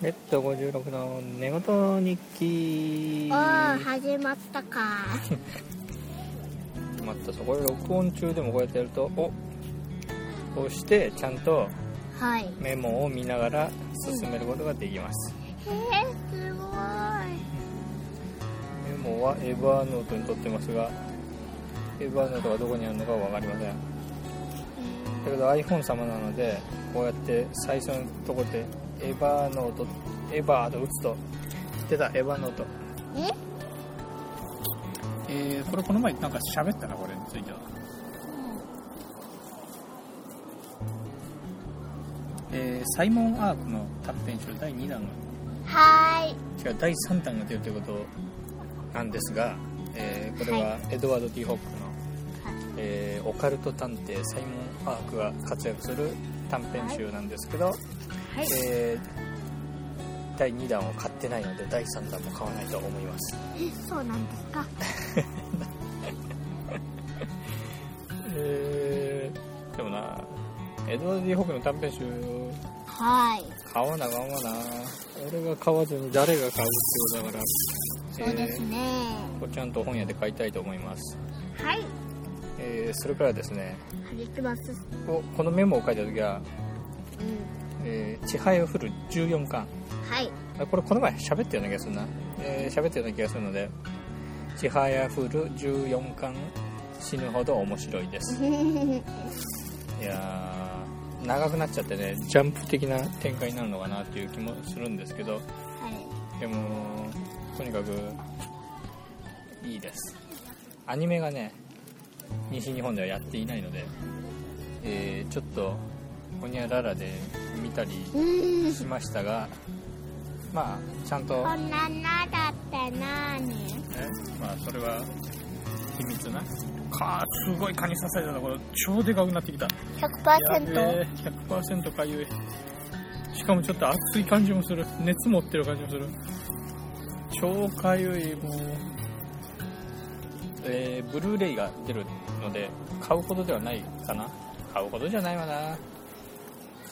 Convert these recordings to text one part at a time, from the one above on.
レッド56の寝言日記。おー始まったか。またそこで録音中でもこうやってやるとおこうしてちゃんとはい。メモを見ながら進めることができます、へえすごい。メモはエバーノートに取ってますがエバーノートがどこにあるのかは分かりません。だけど iPhone 様なのでこうやって最初のとこでエバーノートエバーと打つと。出たエバーノート。え？えー、これこの前なんか喋ったなこれについては。えー、サイモン・アークの短編集第2弾。がはーい。違う第3弾が出るということなんですが、えーこれはエドワード・ティ・ホックの、えーオカルト探偵サイモン・アークが活躍する短編集なんですけど、はいえー第2弾を買ってないので第3弾も買わないと思います。えそうなんですか？えーでもなエドワード・ティ・ホックの短編集はい買わなあかんわな。俺が買わずに誰が買うってことだから。そうですね、えーこれちゃんと本屋で買いたいと思います、はい。えーそれからですね。クリスマスここのメモを書いた時はうん「えー、地配を降る14巻。はい」あこれこの前喋ったような気がするな。えー喋、ったような気がするので「地配あ降る14巻死ぬほど面白いです」いやー長くなっちゃってねジャンプ的な展開になるのかなっていう気もするんですけどはい。でもとにかくいいです。アニメがね西日本ではやっていないので、えーちょっとほにゃららで見たりうん。しましたがまあちゃんとこんなのだってなに。えまあそれは秘密な。かーすごい蚊に刺されたところ超でかくなってきた。やべ100%え100%かゆい。しかもちょっと熱い感じもする。熱持ってる感じもする。超かゆいもう。えーブルーレイが出るので買うほどではないかな。買うほどじゃないわな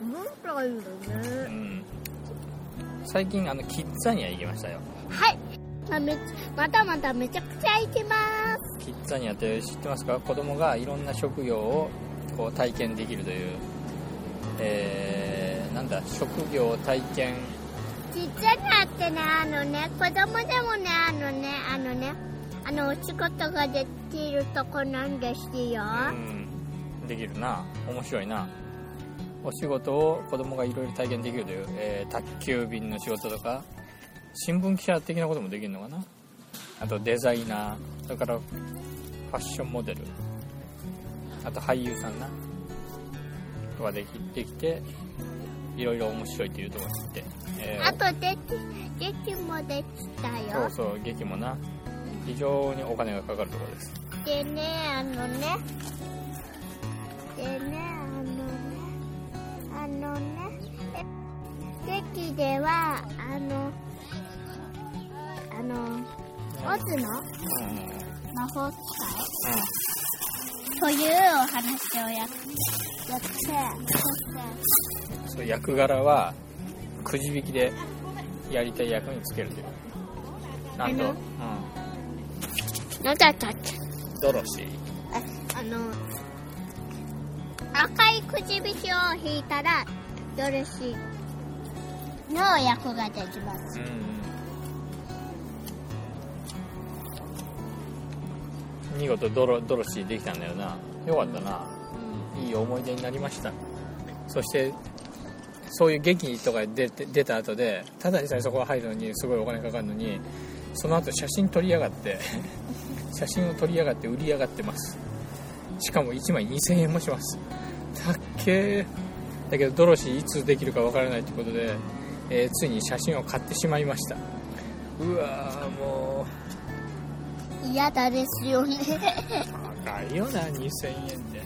すごいよねうん。最近あのキッザニア行きましたよ。はい。まめまたまためちゃくちゃ行きます。キッザニアって知ってますか？子供がいろんな職業をこう体験できるという、えー、なんだ？職業体験。ちっちゃなってねあのね子供でもねあのねあのねあのお仕事ができるとこなんですよ。うん。できるな。面白いなお仕事を子供がいろいろ体験できるという、えー宅急便の仕事とか新聞記者的なこともできるのかな？あとデザイナーそれからファッションモデルあと俳優さんなとかできできていろいろ面白いというところに行って、えーあとでき劇もできたよ。そうそう劇もな。非常にお金がかかるところです。でねあのね。でねあのね劇ではあのあのオズのうん魔法使いというお話をややってそしてそう役柄はくじ引きでやりたい役につけるという。なんと、あのうん、なんだったっけ？ドロシー。ああの赤いくじ引きを引いたらドルシーの役ができます。うん見事ドロドロシーできたんだよな。よかったな、いい思い出になりました。そしてそういう劇とか出て出た後でただでさえそこが入るのにすごいお金かかるのにその後写真撮りやがって 写真を撮りやがって売りやがってます。しかも1枚2000円もしますたっけ？ーだけどドロシーいつできるかわからないということで、えーついに写真を買ってしまいました。うわーも嫌だですよね。う高いよな2000円で。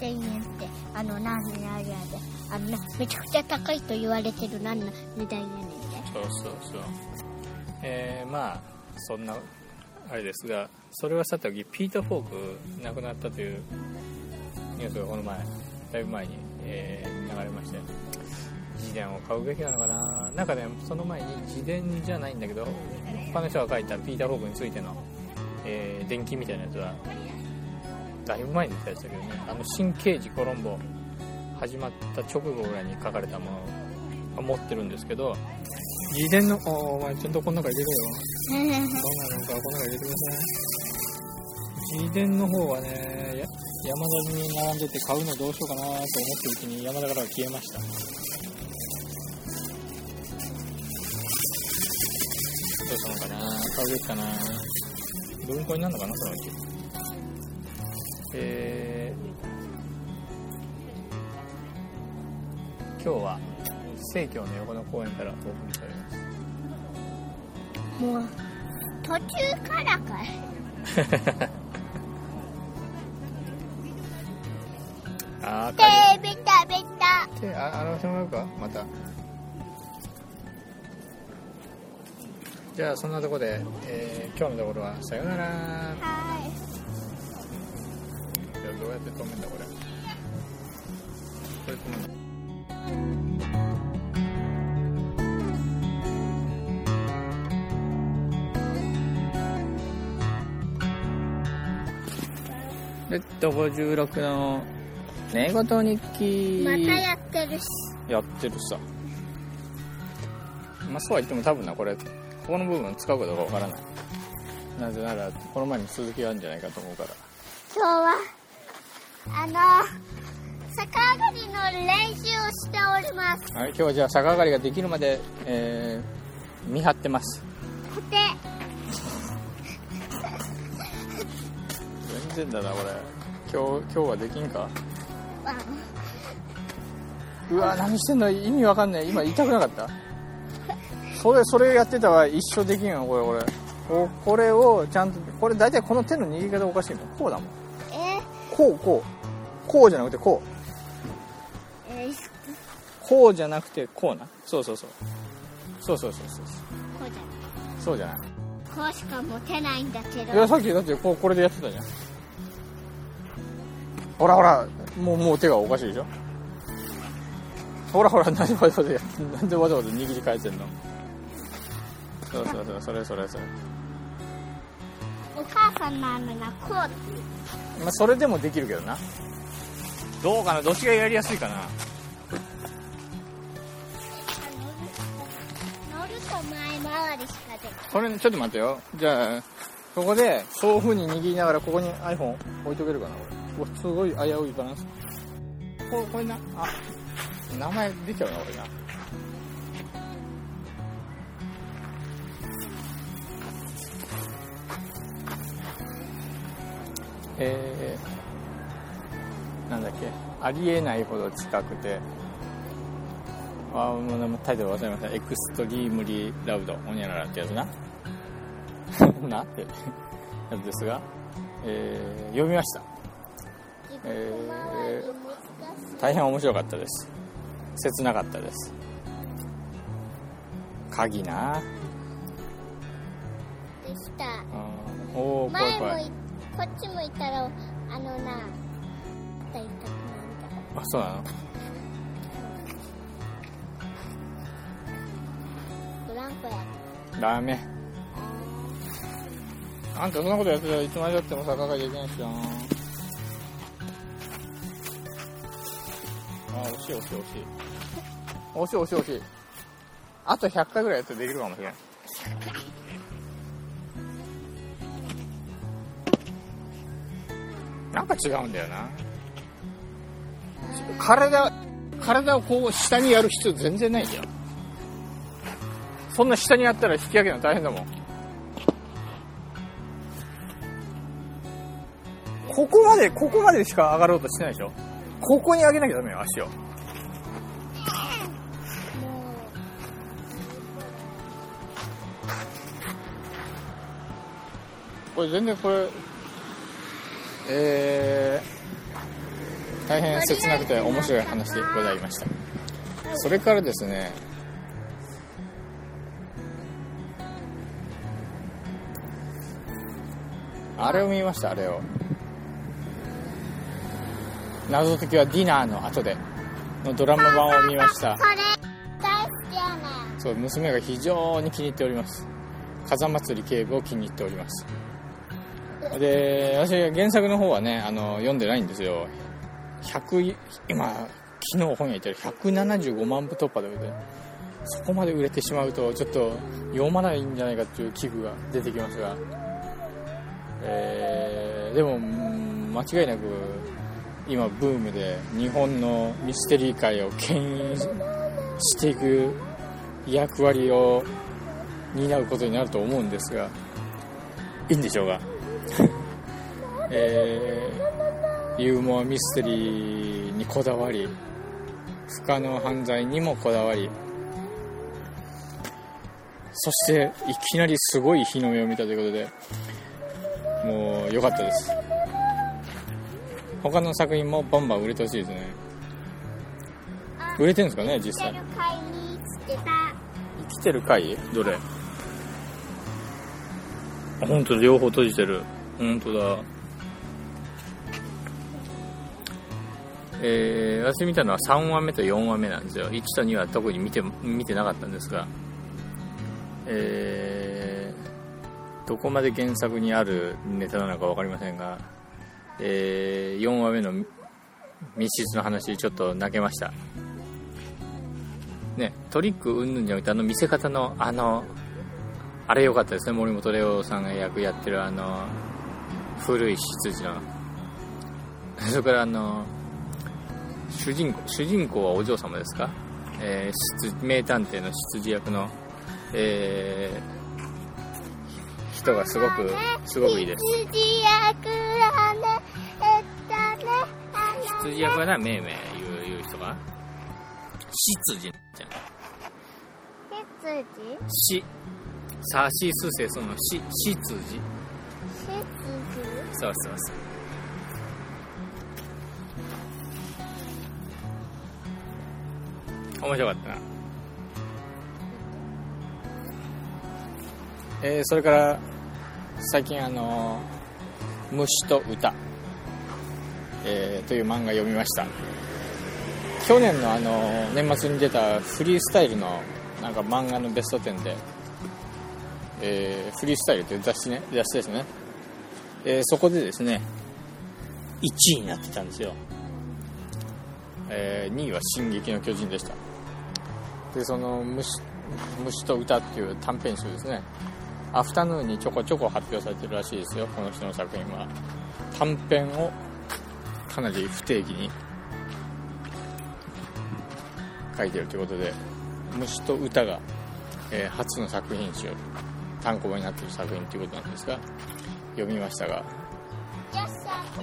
2000円って。あの何年あれやで。あのなめちゃくちゃ高いと言われてる何の値段やねんでそうそうそう。えー、まあそんなあれですがそれはさておきピーター・フォーク亡くなったというニュースがこの前だいぶ前に、えー流れまして自伝を買うべきなのかな。なんかねその前に自伝じゃないんだけど他の人が書いたピーター・ホークについての、えー伝記みたいなやつはだいぶ前に出たやつだけどね。あの新刑事コロンボ始まった直後ぐらいに書かれたものを持ってるんですけど自伝のおお前ちゃんとこの中入れろよ。どうなのかこの中入れてください。自伝の方はねや山田に並んでて買うのどうしようかなと思ってるうちに山田からは消えました。どうしたのかな？買うべきかな？文庫になるのかなそのうちえー、今日は生協の横の公園からお送りしております。もう途中からかい あー食べたべた手あ洗わせてもらうか。また。じゃあそんなとこで、えー今日のところはさよなら。はい。じゃあどうやって止めんだこれ。これ止めんだ。レッド56の寝言日記。またやってるし。やってるさ。まあそうは言っても多分なこれここの部分使うかどうかわからない。なぜならこの前に続きがあるんじゃないかと思うから。今日はあの逆上がりの練習をしております。はい今日はじゃあ逆上がりができるまで、えー見張ってます。コテ全然だなこれ。今日今日はできんかうわ何してんの？意味わかんない。今痛くなかった？それそれやってたら一生できんよこれこれ。ここれをちゃんとこれ大体この手の握り方おかしいもん。こうだもん。え？こうこう。こうじゃなくてこう。ー、えー、こうじゃなくてこうな。そうそうそう。そうそうそうそう。こうじゃそうじゃない。こうしか持てないんだけいやどさっきだってこうこれでやってたじゃんほらほらもうもう手がおかしいでしょ？ほらほら何わざわざやなんでわざわざ握り替えてんの？そうそうそうそれそれそれ。お母さんの雨がこうだまあそれでもできるけどな。どうかな？どっちがやりやすいかな？乗ると前回りしかできこれちょっと待ってよ。じゃあここでそういう風に握りながらここに iPhone 置いとけるかなこれすごい危ういバランス。ここれなあ名前出ちゃうなこれな。えー、なんだっけ。ありえないほど近くて。あもうでもタイトル忘れました。エクストリームリーラウドホニャララってやつな。なってやつですが、えー読みました。自分回り難しい大変面白かったです。切なかったです。鍵な。でした。うん。おお怖いこっち向いたらあのな痛くあそうなの？ブランコや。ダメあんたそんなことやってたらいつまでだっても逆上がりできないしな。あ惜しい惜しい惜しい。惜しい惜しい惜しい。あと100回ぐらいやってできるかもしれないなんか違うんだよな。体体をこう下にやる必要全然ないんだよ。そんな下にやったら引き上げるの大変だもん。ここまでここまでしか上がろうとしてないでしょ。ここに上げなきゃダメよ足を。これ全然これえー、大変切なくて面白い話でございました。それからですねあれを見ましたあれを。謎解きはディナーの後でのドラマ版を見ました。それそう娘が非常に気に入っております。風祭り警部を気に入っております。で私原作の方はねあの読んでないんですよ。100今昨日本屋行ったら175万部突破でそこまで売れてしまうとちょっと読まないんじゃないかっていう危惧が出てきますが、えーでもうん間違いなく今ブームで日本のミステリー界を牽引していく役割を担うことになると思うんですがいいんでしょうが、えーユーモアミステリーにこだわり不可能犯罪にもこだわり。そしていきなりすごい日の目を見たということでもう良かったです。他の作品もバンバン売れてほしいですね。あ売れてるんですかね実際。生きてる貝にしてた。生きてる回どれ？あ本当だ両方閉じてる。本当だ。えー、私見たのは3話目と4話目なんですよ。1と2は特に見て見てなかったんですが。えー、どこまで原作にあるネタなのか分かりませんが、えー、4話目の密室の話ちょっと泣けました。ね、トリックうんぬんじゃなくてあの見せ方のあのあれ良かったですね森本レオさんが役やってるあの古い執事の。それからあの主人公主人公はお嬢様ですか、えー名探偵の執事役の、えー人がすごくすごくいいです。あの執事役はなめいめい言う言う人が執事じゃん。羊し。さしすせそのし執事羊そうそうそう。面白かったな。えーそれから最近あの「虫と歌」えーという漫画読みました。去年のあの年末に出たフリースタイルのなんか漫画のベスト10で、えーフリースタイルという雑誌ね雑誌ですね。えーそこでですね1位になってたんですよ、え2位は「進撃の巨人」でした。でその虫「虫と歌」っていう短編集ですね。アフタヌーンにちょこちょこ発表されてるらしいですよこの人の作品は。短編をかなり不定期に書いてるということで「虫と歌が」えー初の作品集単行本になっている作品ということなんですが読みましたが、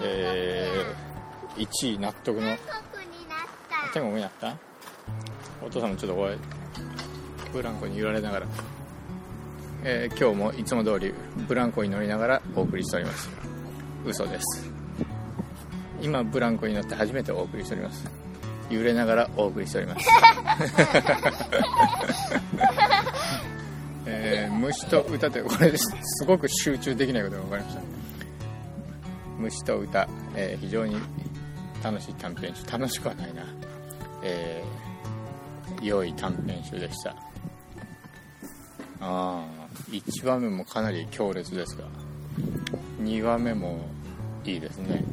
えー1位納得の天国になった？お父さんもちょっとこれブランコに揺られながら、えー今日もいつも通りブランコに乗りながらお送りしております。嘘です。今ブランコに乗って初めてお送りしております。揺れながらお送りしております。えー虫と歌ってこれす。ごく集中できないことが分かりました。虫と歌、えー非常に楽しい短編集。楽しくはないな、えー良い短編集でした。ああ1話目もかなり強烈ですが2話目もいいですね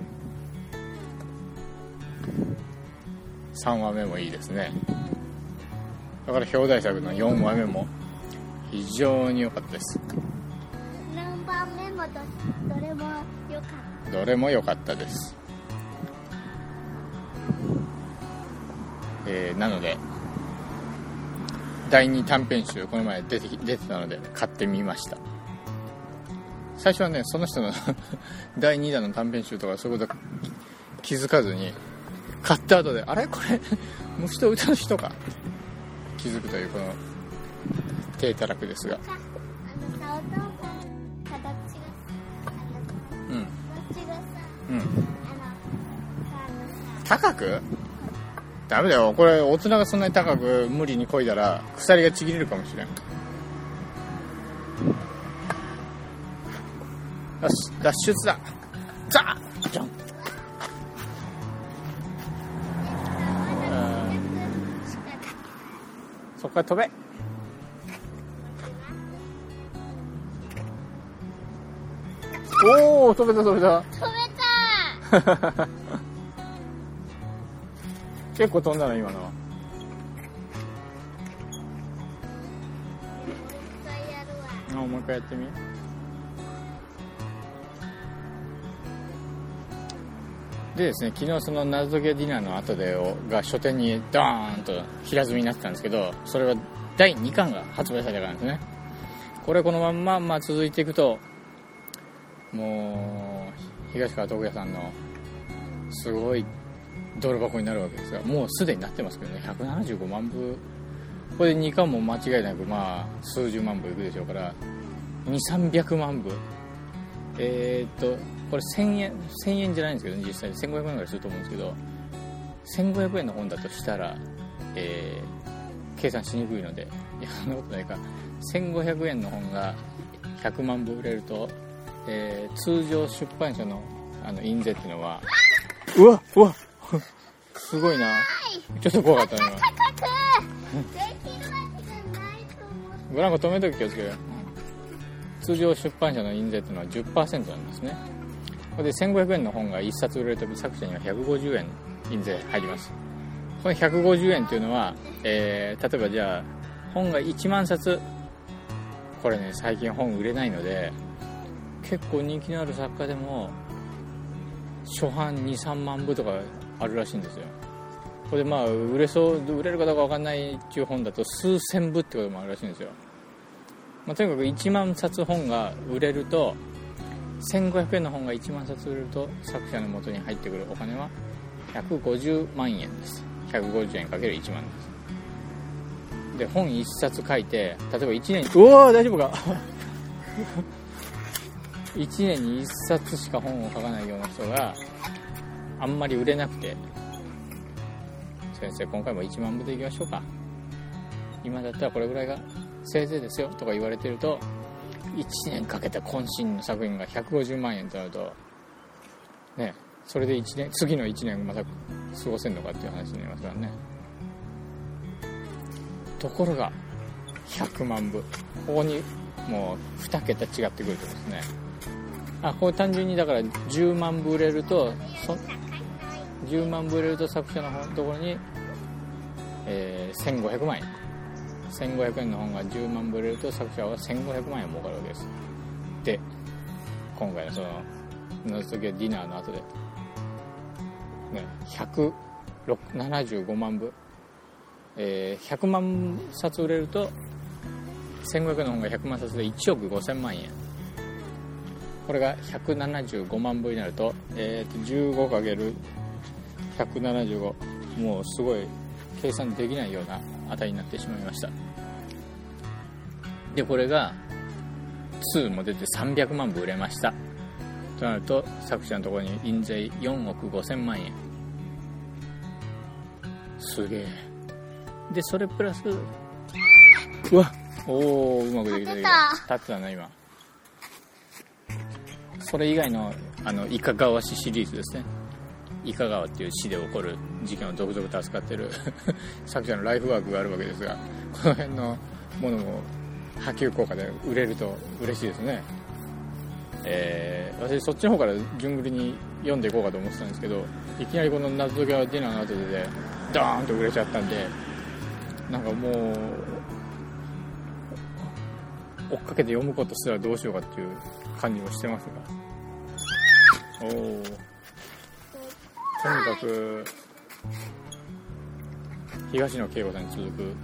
3話目もいいですね。だから表題作の4話目も非常に良かったです。何番目もどどれもよかっどれも良かったです、えーなので第2短編集この前出てき出てたので買ってみました。最初はねその人の 第2弾の短編集とかそういうこと気づかずに買った後であれ？これ？虫と歌の人か。気づくというこの低たらくですが。うん。うん。高く？ダメだよ。これ大人がそんなに高く無理に漕いだら鎖がちぎれるかもしれん。よし脱出だそこから飛べ。おお飛べた飛べた。飛べた。結構飛んだな今の。もう一回やってみ。でですね昨日その謎解きディナーの後でが書店にドーンと平積みになってたんですけどそれは第2巻が発売されたからですね。これこのまんま、まあ、続いていくともう東川徳也さんのすごい泥箱になるわけですがもうすでになってますけどね。175万部。これで2巻も間違いなくまあ数十万部いくでしょうから2300万部えー、っとこれ1000円1000円じゃないんですけど、ね、実際1500円ぐらいすると思うんですけど1500円の本だとしたら、えー、計算しにくいのでいやそんなことないか。1500円の本が100万部売れると、えー、通常出版社のあの印税っていうのはうわうわ。すごいな。ちょっと怖かったな。ブランコ止めとき気をつけよ通常出版社の印税っていうのは10%なんですね。これで1500円の本が1冊売れると作者には150円印税入ります。この150円っていうのは、えー、例えばじゃあ本が1万冊。これね最近本売れないので結構人気のある作家でも初版23万部とかあるらしいんですよ。これでまあ売れそう売れるかどうか分かんないっていう本だと数千部ってこともあるらしいんですよ、まあ、とにかく1万冊本が売れると1500円の本が1万冊売れると作者の元に入ってくるお金は150万円です。150円かける1万です。で本1冊書いて例えば1年うわー大丈夫か？1年に1冊しか本を書かないような人があんまり売れなくて先生今回も1万部でいきましょうか。今だったらこれぐらいがせいぜいですよとか言われてると1年かけた渾身の作品が150万円となるとねそれで1年次の1年また過ごせるのかっていう話になりますからね。ところが100万部。ここにもう2桁違ってくるとですね。あこれ単純にだから10万部売れるとそ10万部売れると作者のところに、えー1500万円。1500円の本が10万部売れると作者は1500万円儲かるわけです。で今回のその謎解きディナーの後で、ね、175万部、えー100万冊売れると1500円の本が100万冊で1億5000万円。これが175万部になると,、えー、と 15×175 もうすごい計算できないような値になってしまいました。でこれが2も出て300万部売れました。となると作者のところに印税4億5000万円。すげえ。でそれプラスうわおおうまくできた立ってたな今。それ以外のあのイカ川市シリーズですねイカ川っていう市で起こる事件を続々と扱ってる 作者のライフワークがあるわけですがこの辺のものも波及効果で売れると嬉しいですね。えー、私そっちの方から順繰りに読んでいこうかと思ってたんですけどいきなりこの謎解きはディナーの後でドーンと売れちゃったんでなんかもう追っかけて読むことすらどうしようかっていう感じもしてますが。おおとにかく東野圭吾さんに続く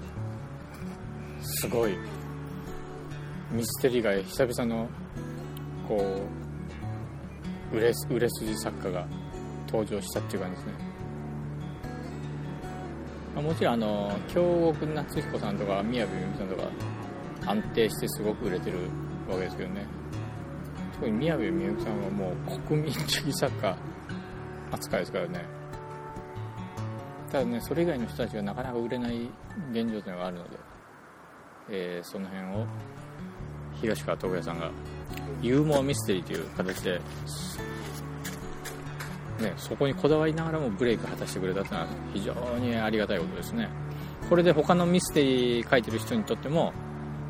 すごいミステリー街久々のこう売れ売れ筋作家が登場したっていう感じですね、まあ、もちろんあの京極夏彦さんとか宮部みゆきさんとか安定してすごく売れてるわけですけどね。特に宮部みゆきさんはもう国民的作家扱いですからね。ただねそれ以外の人たちがなかなか売れない現状というのがあるので、えーその辺を東川徳也さんがユーモアミステリーという形で、ね、そこにこだわりながらもブレイク果たしてくれたというのは非常にありがたいことですね。これで他のミステリー書いてる人にとっても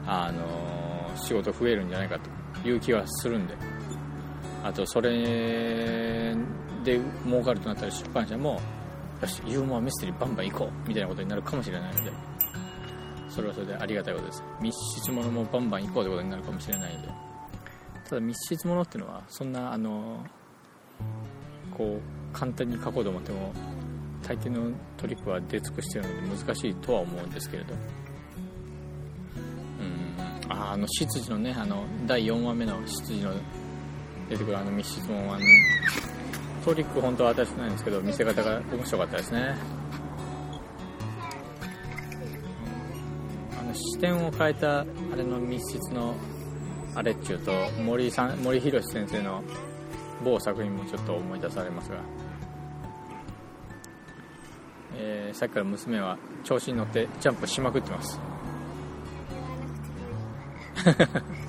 あの仕事増えるんじゃないかという気はするんであとそれで儲かるとなったら出版社もよしユーモアミステリーバンバン行こうみたいなことになるかもしれないので。それはそれでありがたいことです。密室ものもバンバン行こうってことになるかもしれないので。ただ密室ものっていうのはそんなあのこう簡単に書こうと思っても大抵のトリックは出尽くしてるので難しいとは思うんですけれど。うん。ああの執事のねあの第4話目の執事の出てくるあの密室もあのトリック本当は私ないんですけど見せ方が面白かったですね。あの視点を変えたあれの密室のあれっちゅうと森さん森博先生の某作品もちょっと思い出されますが、えーさっきから娘は調子に乗ってジャンプしまくってます。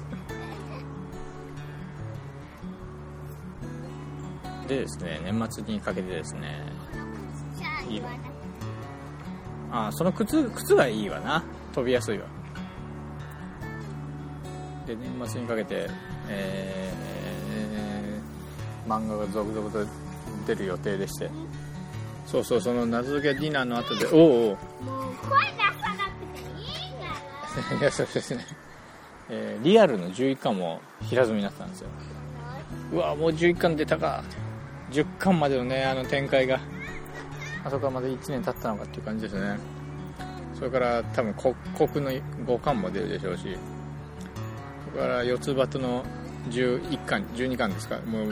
でですね年末にかけてですね。じゃあ言わあその靴靴がいいわな。飛びやすいわ。で年末にかけてえー漫画が続々と出る予定でして。そうそうその謎解けディナーの後で。おうおう。もう声ていいからいやそうですね、えーリアルの11巻も平積みになってたんですよ。うわもう11巻出たか10巻までのねあの展開が。あそこからまだ1年経ったのかっていう感じですね。それから多分国の5巻も出るでしょうし。それから四つ葉との11巻12巻ですか。もう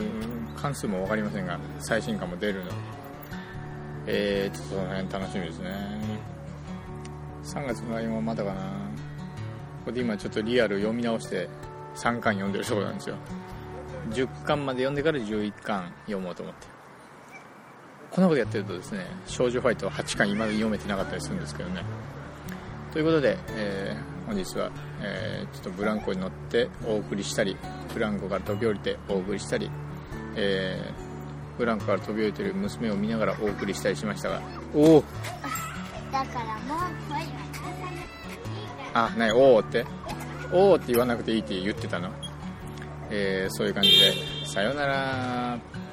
関数も分かりませんが最新巻も出るの。でえー、ちょっとその辺楽しみですね。3月の LINE はまだかな。ここで今ちょっとリアル読み直して3巻読んでるところなんですよ。10巻まで読んでから11巻読もうと思って。こんなことやってるとですね少女ファイト8巻今まで読めてなかったりするんですけどね。ということで、えー本日は、えーちょっとブランコに乗ってお送りしたりブランコから飛び降りてお送りしたり、えーブランコから飛び降りてる娘を見ながらお送りしたりしましたが。おお。だからもう声は出さなくていいから。あ、なに、おーって。おーって言わなくていいって言ってたの？えー、そういう感じで、さよなら。